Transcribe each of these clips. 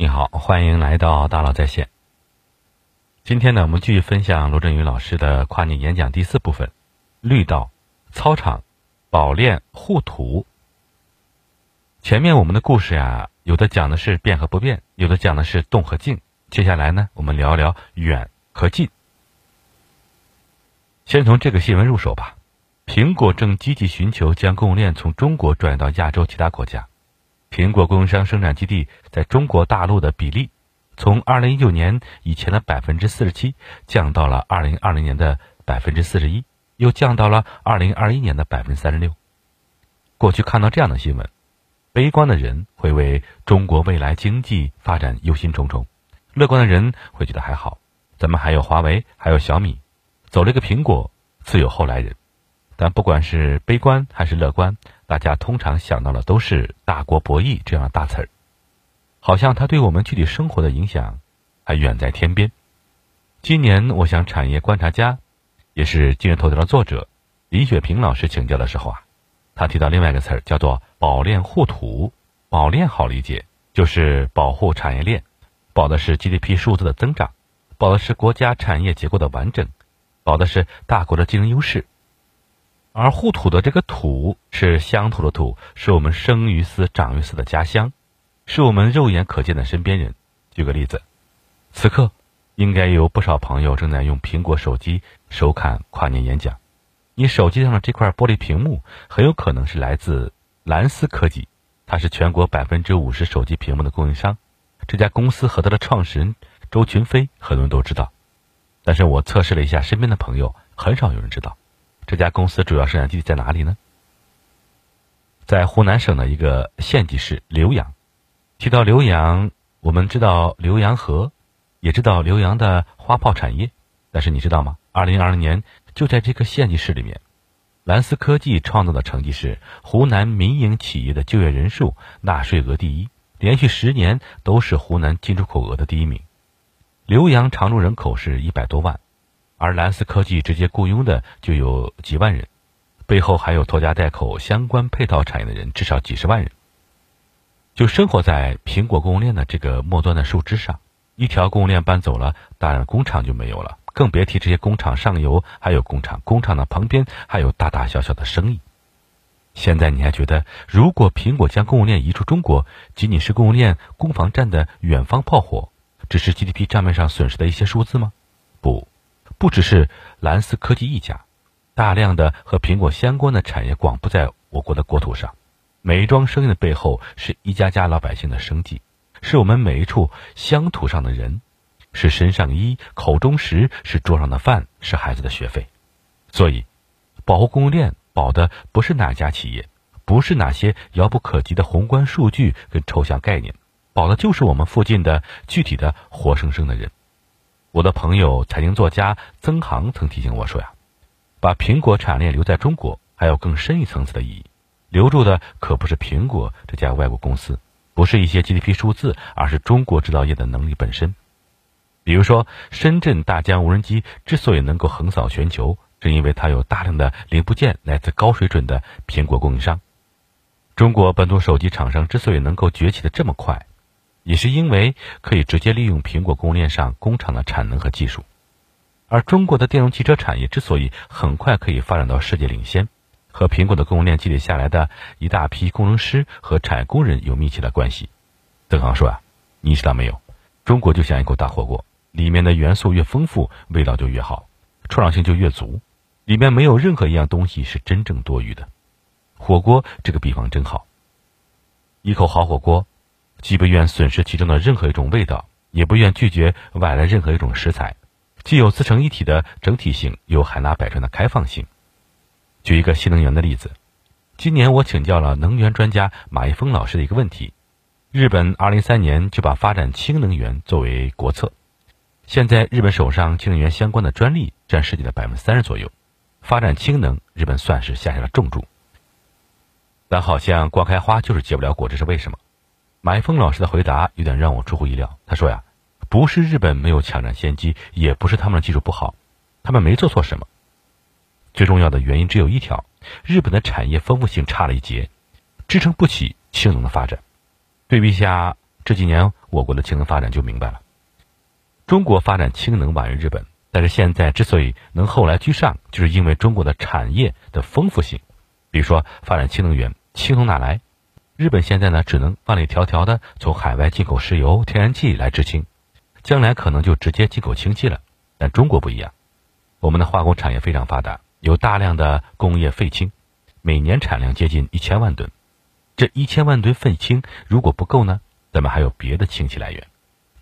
你好，欢迎来到大佬在线。今天呢，我们继续分享罗振宇老师的跨年演讲第四部分：绿道、操场、保链护土。前面我们的故事呀，有的讲的是变和不变，有的讲的是动和静。接下来呢，我们聊聊远和近。先从这个新闻入手吧。苹果正积极寻求将供应链从中国转移到亚洲其他国家。苹果供应商生产基地在中国大陆的比例，从二零一九年以前的百分之四十七降到了二零二零年的百分之四十一，又降到了二零二一年的百分之三十六。过去看到这样的新闻，悲观的人会为中国未来经济发展忧心忡忡，乐观的人会觉得还好，咱们还有华为，还有小米，走了一个苹果，自有后来人。但不管是悲观还是乐观，大家通常想到的都是大国博弈这样的大词儿，好像它对我们具体生活的影响还远在天边。今年我向产业观察家，也是今日头条的作者李雪平老师请教的时候啊，他提到另外一个词儿叫做“保链护土”。保链好理解，就是保护产业链，保的是 GDP 数字的增长，保的是国家产业结构的完整，保的是大国的竞争优势。而护土的这个土是乡土的土，是我们生于斯、长于斯的家乡，是我们肉眼可见的身边人。举个例子，此刻应该有不少朋友正在用苹果手机收看跨年演讲。你手机上的这块玻璃屏幕很有可能是来自蓝思科技，它是全国百分之五十手机屏幕的供应商。这家公司和它的创始人周群飞很多人都知道，但是我测试了一下身边的朋友，很少有人知道。这家公司主要生产基地在哪里呢？在湖南省的一个县级市浏阳。提到浏阳，我们知道浏阳河，也知道浏阳的花炮产业。但是你知道吗？二零二零年就在这个县级市里面，蓝思科技创造的成绩是湖南民营企业的就业人数、纳税额第一，连续十年都是湖南进出口额的第一名。浏阳常住人口是一百多万。而蓝思科技直接雇佣的就有几万人，背后还有拖家带口相关配套产业的人，至少几十万人。就生活在苹果供应链的这个末端的树枝上，一条供应链搬走了，当然工厂就没有了，更别提这些工厂上游还有工厂，工厂的旁边还有大大小小的生意。现在你还觉得，如果苹果将供应链移出中国，仅仅是供应链攻防战的远方炮火，只是 GDP 账面上损失的一些数字吗？不。不只是蓝思科技一家，大量的和苹果相关的产业广布在我国的国土上，每一桩生意的背后是一家家老百姓的生计，是我们每一处乡土上的人，是身上衣、口中食，是桌上的饭，是孩子的学费。所以，保护供应链保的不是哪家企业，不是哪些遥不可及的宏观数据跟抽象概念，保的就是我们附近的具体的活生生的人。我的朋友财经作家曾航曾提醒我说呀，把苹果产业链留在中国还有更深一层次的意义，留住的可不是苹果这家外国公司，不是一些 GDP 数字，而是中国制造业的能力本身。比如说，深圳大疆无人机之所以能够横扫全球，是因为它有大量的零部件来自高水准的苹果供应商。中国本土手机厂商之所以能够崛起的这么快。也是因为可以直接利用苹果供应链上工厂的产能和技术，而中国的电动汽车产业之所以很快可以发展到世界领先，和苹果的供应链积累下来的一大批工程师和产业工人有密切的关系。邓航说啊，你知道没有？中国就像一口大火锅，里面的元素越丰富，味道就越好，创造性就越足，里面没有任何一样东西是真正多余的。火锅这个比方真好，一口好火锅。既不愿损失其中的任何一种味道，也不愿拒绝外来任何一种食材，既有自成一体的整体性，又海纳百川的开放性。举一个新能源的例子，今年我请教了能源专家马一峰老师的一个问题：日本2003年就把发展氢能源作为国策，现在日本手上氢能源相关的专利占世界的百分之三十左右，发展氢能，日本算是下下了重注。但好像光开花就是结不了果，这是为什么？白峰老师的回答有点让我出乎意料。他说呀，不是日本没有抢占先机，也不是他们的技术不好，他们没做错什么。最重要的原因只有一条：日本的产业丰富性差了一截，支撑不起氢能的发展。对比一下这几年我国的氢能发展就明白了。中国发展氢能晚于日本，但是现在之所以能后来居上，就是因为中国的产业的丰富性。比如说发展氢能源，氢从哪来？日本现在呢，只能万里迢迢的从海外进口石油、天然气来制氢，将来可能就直接进口氢气了。但中国不一样，我们的化工产业非常发达，有大量的工业废氢，每年产量接近一千万吨。这一千万吨废氢如果不够呢，咱们还有别的氢气来源。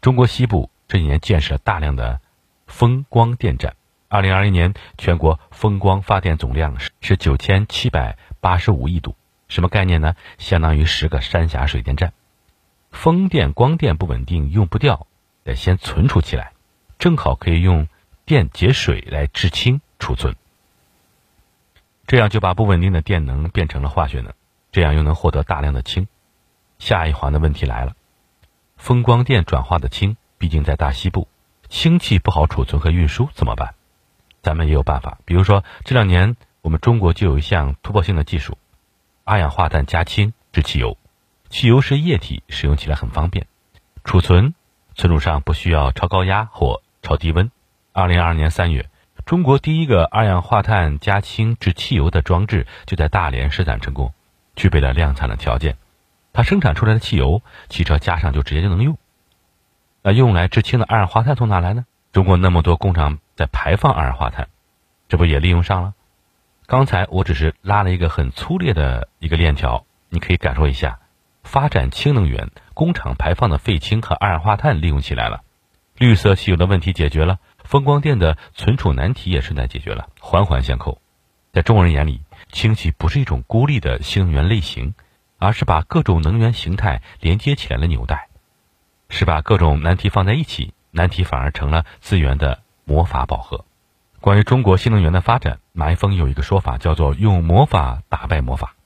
中国西部这几年建设了大量的风光电站，二零二一年全国风光发电总量是是九千七百八十五亿度。什么概念呢？相当于十个三峡水电站。风电、光电不稳定，用不掉，得先存储起来，正好可以用电解水来制氢储存。这样就把不稳定的电能变成了化学能，这样又能获得大量的氢。下一环的问题来了：风光电转化的氢，毕竟在大西部，氢气不好储存和运输，怎么办？咱们也有办法，比如说这两年我们中国就有一项突破性的技术。二氧化碳加氢制汽油，汽油是液体，使用起来很方便，储存存储上不需要超高压或超低温。二零二二年三月，中国第一个二氧化碳加氢制汽油的装置就在大连试产成功，具备了量产的条件。它生产出来的汽油，汽车加上就直接就能用。那用来制氢的二氧化碳从哪来呢？中国那么多工厂在排放二氧化碳，这不也利用上了？刚才我只是拉了一个很粗略的一个链条，你可以感受一下，发展氢能源，工厂排放的废氢和二氧化碳利用起来了，绿色汽油的问题解决了，风光电的存储难题也顺带解决了，环环相扣。在中国人眼里，氢气不是一种孤立的新能源类型，而是把各种能源形态连接起来的纽带，是把各种难题放在一起，难题反而成了资源的魔法宝盒。关于中国新能源的发展，马一峰有一个说法，叫做“用魔法打败魔法”。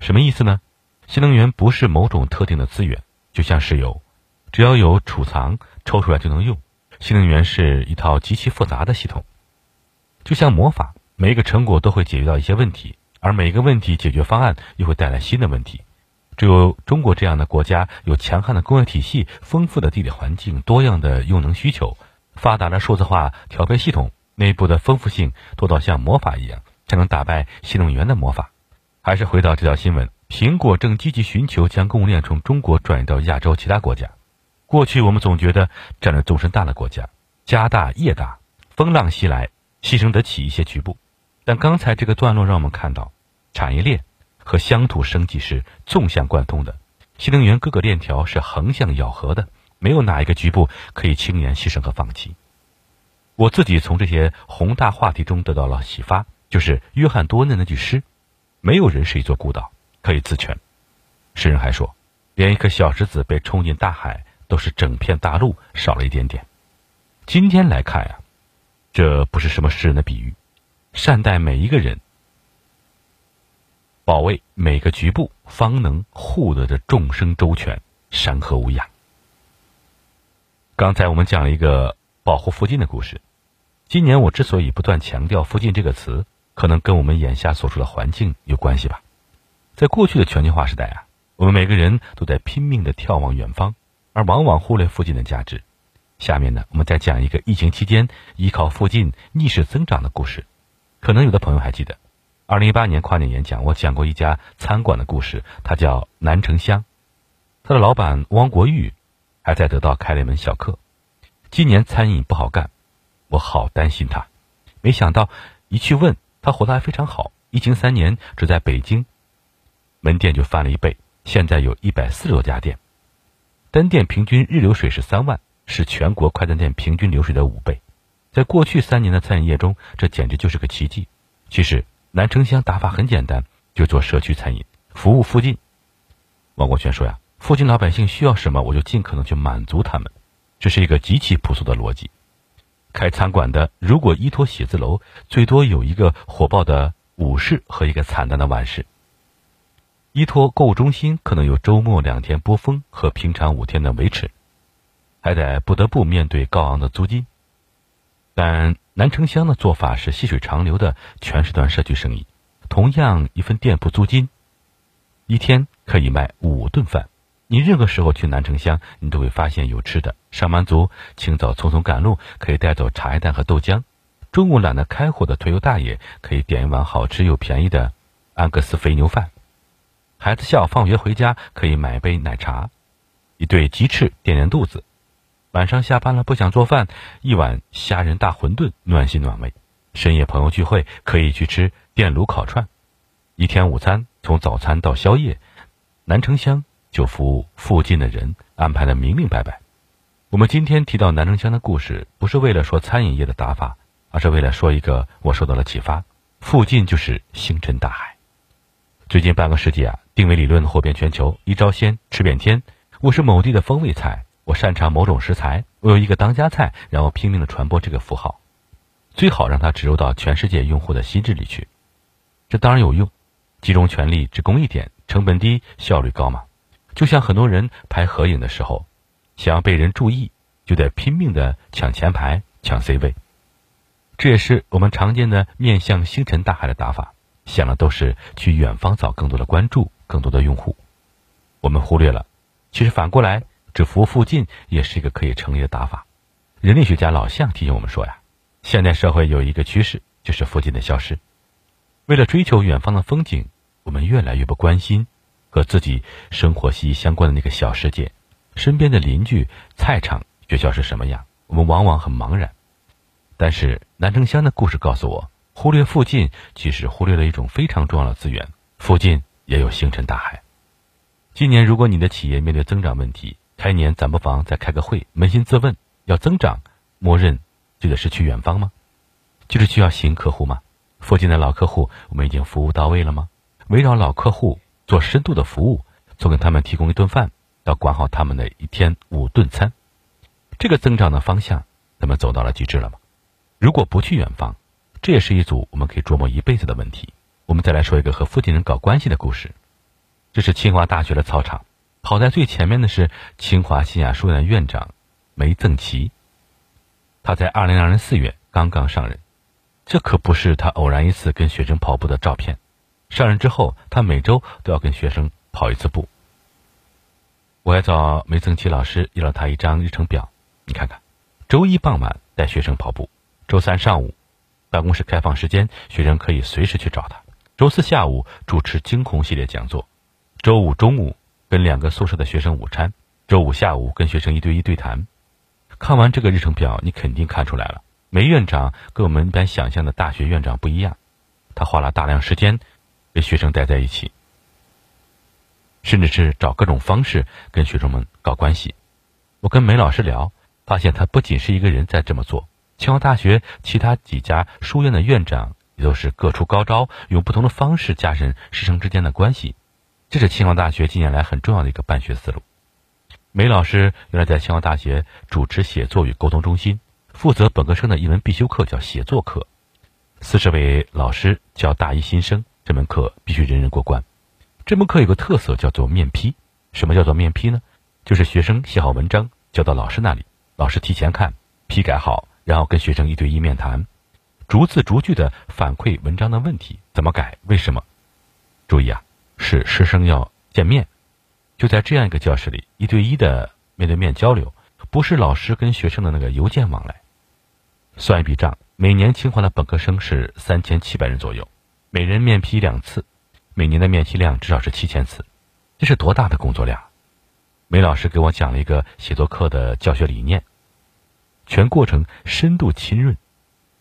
什么意思呢？新能源不是某种特定的资源，就像石油，只要有储藏，抽出来就能用。新能源是一套极其复杂的系统，就像魔法，每一个成果都会解决到一些问题，而每一个问题解决方案又会带来新的问题。只有中国这样的国家，有强悍的工业体系、丰富的地理环境、多样的用能需求、发达的数字化调配系统。内部的丰富性多到像魔法一样，才能打败新能源的魔法。还是回到这条新闻，苹果正积极寻求将供应链从中国转移到亚洲其他国家。过去我们总觉得占了纵深大的国家，家大业大，风浪袭来，牺牲得起一些局部。但刚才这个段落让我们看到，产业链和乡土生计是纵向贯通的，新能源各个链条是横向咬合的，没有哪一个局部可以轻言牺牲和放弃。我自己从这些宏大话题中得到了启发，就是约翰多恩的那句诗：“没有人是一座孤岛，可以自全。”诗人还说：“连一颗小石子被冲进大海，都是整片大陆少了一点点。”今天来看呀，这不是什么诗人的比喻，善待每一个人，保卫每个局部，方能护得这众生周全，山河无恙。刚才我们讲了一个。保护附近的故事。今年我之所以不断强调“附近”这个词，可能跟我们眼下所处的环境有关系吧。在过去的全球化时代啊，我们每个人都在拼命的眺望远方，而往往忽略附近的价值。下面呢，我们再讲一个疫情期间依靠附近逆势增长的故事。可能有的朋友还记得，二零一八年跨年演讲，我讲过一家餐馆的故事，它叫南城香，它的老板汪国玉还在得到开了一门小课。今年餐饮不好干，我好担心他。没想到一去问他，活得还非常好。疫情三年，只在北京门店就翻了一倍，现在有一百四十多家店，单店平均日流水是三万，是全国快餐店平均流水的五倍。在过去三年的餐饮业中，这简直就是个奇迹。其实南城乡打法很简单，就做社区餐饮，服务附近。王国权说呀，附近老百姓需要什么，我就尽可能去满足他们。这是一个极其朴素的逻辑。开餐馆的如果依托写字楼，最多有一个火爆的午市和一个惨淡的晚市；依托购物中心，可能有周末两天波峰和平常五天的维持，还得不得不面对高昂的租金。但南城乡的做法是细水长流的全时段社区生意，同样一份店铺租金，一天可以卖五顿饭。你任何时候去南城乡，你都会发现有吃的。上班族清早匆匆赶路，可以带走茶叶蛋和豆浆；中午懒得开火的退休大爷，可以点一碗好吃又便宜的安格斯肥牛饭；孩子下午放学回家，可以买杯奶茶，一对鸡翅垫垫肚子；晚上下班了不想做饭，一碗虾仁大馄饨暖心暖胃；深夜朋友聚会，可以去吃电炉烤串；一天午餐从早餐到宵夜，南城乡。就服务附近的人，安排的明明白白。我们今天提到南城乡的故事，不是为了说餐饮业的打法，而是为了说一个我受到了启发：附近就是星辰大海。最近半个世纪啊，定位理论火遍全球，一招鲜吃遍天。我是某地的风味菜，我擅长某种食材，我有一个当家菜，然后拼命的传播这个符号，最好让它植入到全世界用户的心智里去。这当然有用，集中全力只攻一点，成本低，效率高嘛。就像很多人拍合影的时候，想要被人注意，就得拼命的抢前排、抢 C 位。这也是我们常见的面向星辰大海的打法，想的都是去远方找更多的关注、更多的用户。我们忽略了，其实反过来只服务附近也是一个可以成立的打法。人类学家老向提醒我们说呀，现代社会有一个趋势，就是附近的消失。为了追求远方的风景，我们越来越不关心。和自己生活息息相关的那个小世界，身边的邻居、菜场、学校是什么样，我们往往很茫然。但是南城乡的故事告诉我，忽略附近，其实忽略了一种非常重要的资源。附近也有星辰大海。今年如果你的企业面对增长问题，开年咱不妨再开个会，扪心自问：要增长，默认就得是去远方吗？就是需要新客户吗？附近的老客户，我们已经服务到位了吗？围绕老客户。做深度的服务，从给他们提供一顿饭，到管好他们的一天五顿餐，这个增长的方向，咱们走到了极致了吗？如果不去远方，这也是一组我们可以琢磨一辈子的问题。我们再来说一个和附近人搞关系的故事。这是清华大学的操场，跑在最前面的是清华新亚书院的院长梅赠奇。他在二零二零四月刚刚上任，这可不是他偶然一次跟学生跑步的照片。上任之后，他每周都要跟学生跑一次步。我还找梅曾奇老师要了他一张日程表，你看看：周一傍晚带学生跑步，周三上午办公室开放时间，学生可以随时去找他；周四下午主持惊鸿系列讲座；周五中午跟两个宿舍的学生午餐；周五下午跟学生一对一对谈。看完这个日程表，你肯定看出来了，梅院长跟我们一般想象的大学院长不一样，他花了大量时间。跟学生待在一起，甚至是找各种方式跟学生们搞关系。我跟梅老师聊，发现他不仅是一个人在这么做，清华大学其他几家书院的院长也都是各出高招，用不同的方式加深师生之间的关系。这是清华大学近年来很重要的一个办学思路。梅老师原来在清华大学主持写作与沟通中心，负责本科生的一门必修课叫写作课，四十位老师教大一新生。这门课必须人人过关。这门课有个特色，叫做面批。什么叫做面批呢？就是学生写好文章交到老师那里，老师提前看、批改好，然后跟学生一对一面谈，逐字逐句的反馈文章的问题，怎么改，为什么？注意啊，是师生要见面，就在这样一个教室里，一对一的面对面交流，不是老师跟学生的那个邮件往来。算一笔账，每年清华的本科生是三千七百人左右。每人面批两次，每年的面批量至少是七千次，这是多大的工作量？梅老师给我讲了一个写作课的教学理念，全过程深度浸润。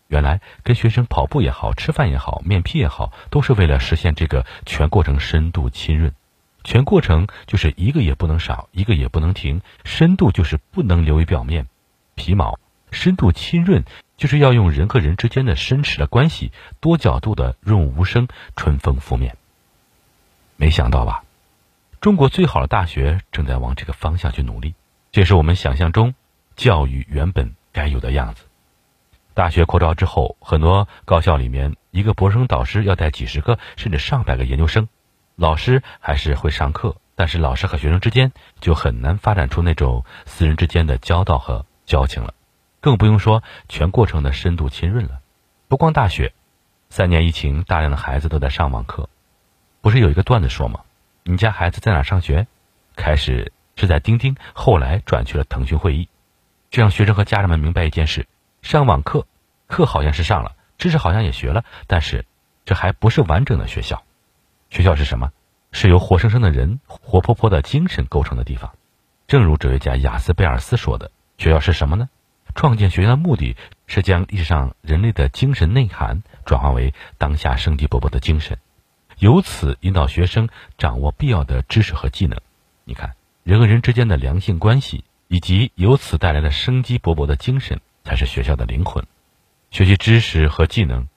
原来跟学生跑步也好，吃饭也好，面批也好，都是为了实现这个全过程深度浸润。全过程就是一个也不能少，一个也不能停。深度就是不能流于表面皮毛，深度浸润。就是要用人和人之间的深实的关系，多角度的润无声，春风拂面。没想到吧？中国最好的大学正在往这个方向去努力，这是我们想象中教育原本该有的样子。大学扩招之后，很多高校里面，一个博生导师要带几十个甚至上百个研究生，老师还是会上课，但是老师和学生之间就很难发展出那种私人之间的交道和交情了。更不用说全过程的深度浸润了。不光大学，三年疫情，大量的孩子都在上网课。不是有一个段子说吗？你家孩子在哪上学？开始是在钉钉，后来转去了腾讯会议。这让学生和家长们明白一件事：上网课，课好像是上了，知识好像也学了，但是这还不是完整的学校。学校是什么？是由活生生的人、活泼泼的精神构成的地方。正如哲学家雅斯贝尔斯说的：“学校是什么呢？创建学校的目的是将历史上人类的精神内涵转化为当下生机勃勃的精神，由此引导学生掌握必要的知识和技能。你看，人和人之间的良性关系，以及由此带来的生机勃勃的精神，才是学校的灵魂。学习知识和技能，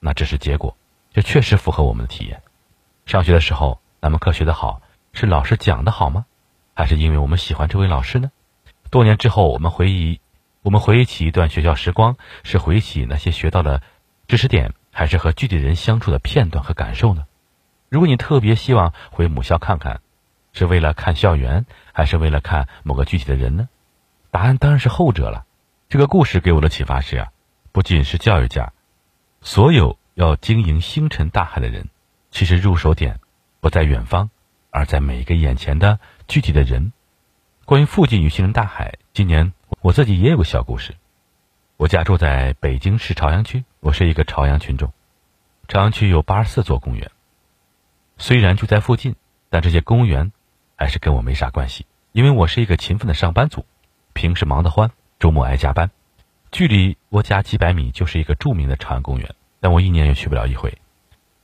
那只是结果，这确实符合我们的体验。上学的时候，咱们课学得好，是老师讲的好吗？还是因为我们喜欢这位老师呢？多年之后，我们回忆，我们回忆起一段学校时光，是回忆起那些学到的知识点，还是和具体人相处的片段和感受呢？如果你特别希望回母校看看，是为了看校园，还是为了看某个具体的人呢？答案当然是后者了。这个故事给我的启发是啊，不仅是教育家，所有要经营星辰大海的人，其实入手点不在远方，而在每一个眼前的。具体的人，关于附近与星辰大海，今年我自己也有个小故事。我家住在北京市朝阳区，我是一个朝阳群众。朝阳区有八十四座公园，虽然就在附近，但这些公园还是跟我没啥关系，因为我是一个勤奋的上班族，平时忙得欢，周末爱加班。距离我家几百米就是一个著名的朝阳公园，但我一年也去不了一回。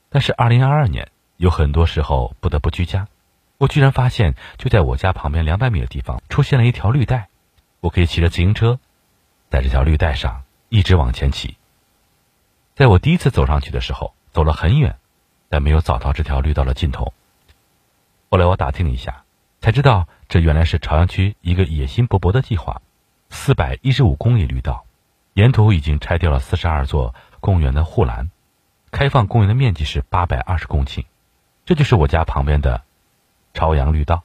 但是二零二二年，有很多时候不得不居家。我居然发现，就在我家旁边两百米的地方出现了一条绿带，我可以骑着自行车，在这条绿带上一直往前骑。在我第一次走上去的时候，走了很远，但没有找到这条绿道的尽头。后来我打听了一下，才知道这原来是朝阳区一个野心勃勃的计划——四百一十五公里绿道，沿途已经拆掉了四十二座公园的护栏，开放公园的面积是八百二十公顷，这就是我家旁边的。朝阳绿道，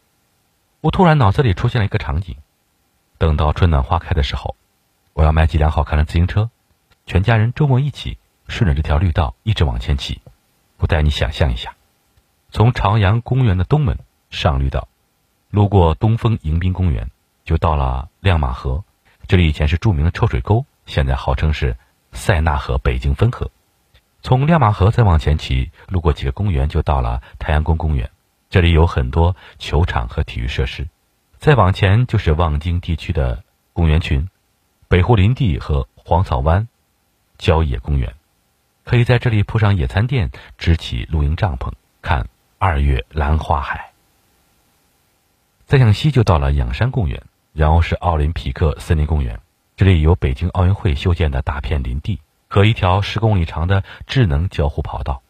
我突然脑子里出现了一个场景：等到春暖花开的时候，我要买几辆好看的自行车，全家人周末一起顺着这条绿道一直往前骑。我带你想象一下，从朝阳公园的东门上绿道，路过东风迎宾公园，就到了亮马河。这里以前是著名的臭水沟，现在号称是塞纳河北京分河。从亮马河再往前骑，路过几个公园，就到了太阳宫公园。这里有很多球场和体育设施，再往前就是望京地区的公园群，北湖林地和黄草湾郊野公园，可以在这里铺上野餐垫，支起露营帐篷，看二月兰花海。再向西就到了仰山公园，然后是奥林匹克森林公园，这里有北京奥运会修建的大片林地和一条十公里长的智能交互跑道，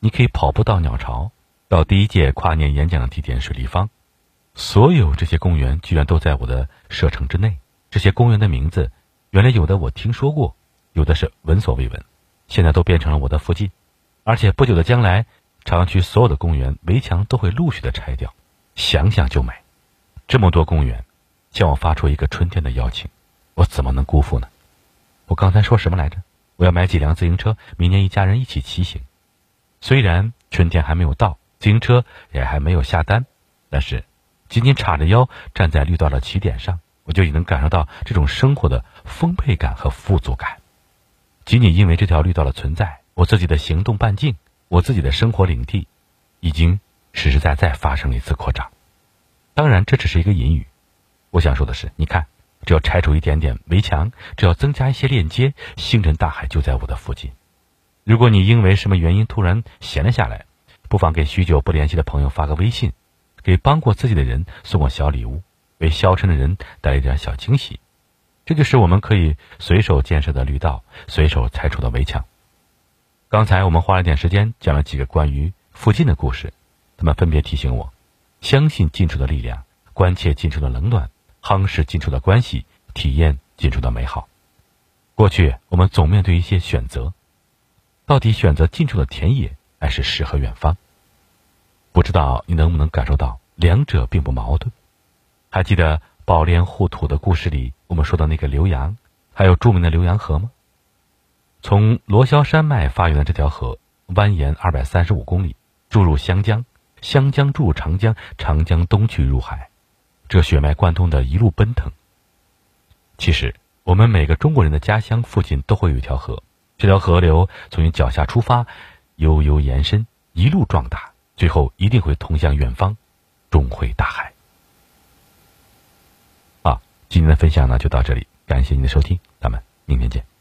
你可以跑步到鸟巢。到第一届跨年演讲的地点水立方，所有这些公园居然都在我的射程之内。这些公园的名字，原来有的我听说过，有的是闻所未闻，现在都变成了我的附近。而且不久的将来，朝阳区所有的公园围墙都会陆续的拆掉，想想就美。这么多公园，向我发出一个春天的邀请，我怎么能辜负呢？我刚才说什么来着？我要买几辆自行车，明年一家人一起骑行。虽然春天还没有到。自行车也还没有下单，但是仅仅叉着腰站在绿道的起点上，我就已能感受到这种生活的丰沛感和富足感。仅仅因为这条绿道的存在，我自己的行动半径，我自己的生活领地，已经实实在在发生了一次扩张。当然，这只是一个隐语。我想说的是，你看，只要拆除一点点围墙，只要增加一些链接，星辰大海就在我的附近。如果你因为什么原因突然闲了下来，不妨给许久不联系的朋友发个微信，给帮过自己的人送过小礼物，为消沉的人带一点小惊喜。这就是我们可以随手建设的绿道，随手拆除的围墙。刚才我们花了点时间讲了几个关于附近的故事，他们分别提醒我：相信近处的力量，关切近处的冷暖，夯实近处的关系，体验近处的美好。过去我们总面对一些选择，到底选择近处的田野？还是诗和远方，不知道你能不能感受到两者并不矛盾。还记得宝莲护土的故事里，我们说的那个浏阳，还有著名的浏阳河吗？从罗霄山脉发源的这条河，蜿蜒二百三十五公里，注入湘江，湘江注入长江，长江东去入海，这血脉贯通的一路奔腾。其实，我们每个中国人的家乡附近都会有一条河，这条河流从你脚下出发，悠悠延伸，一路壮大，最后一定会通向远方，终会大海。好，今天的分享呢就到这里，感谢您的收听，咱们明天见。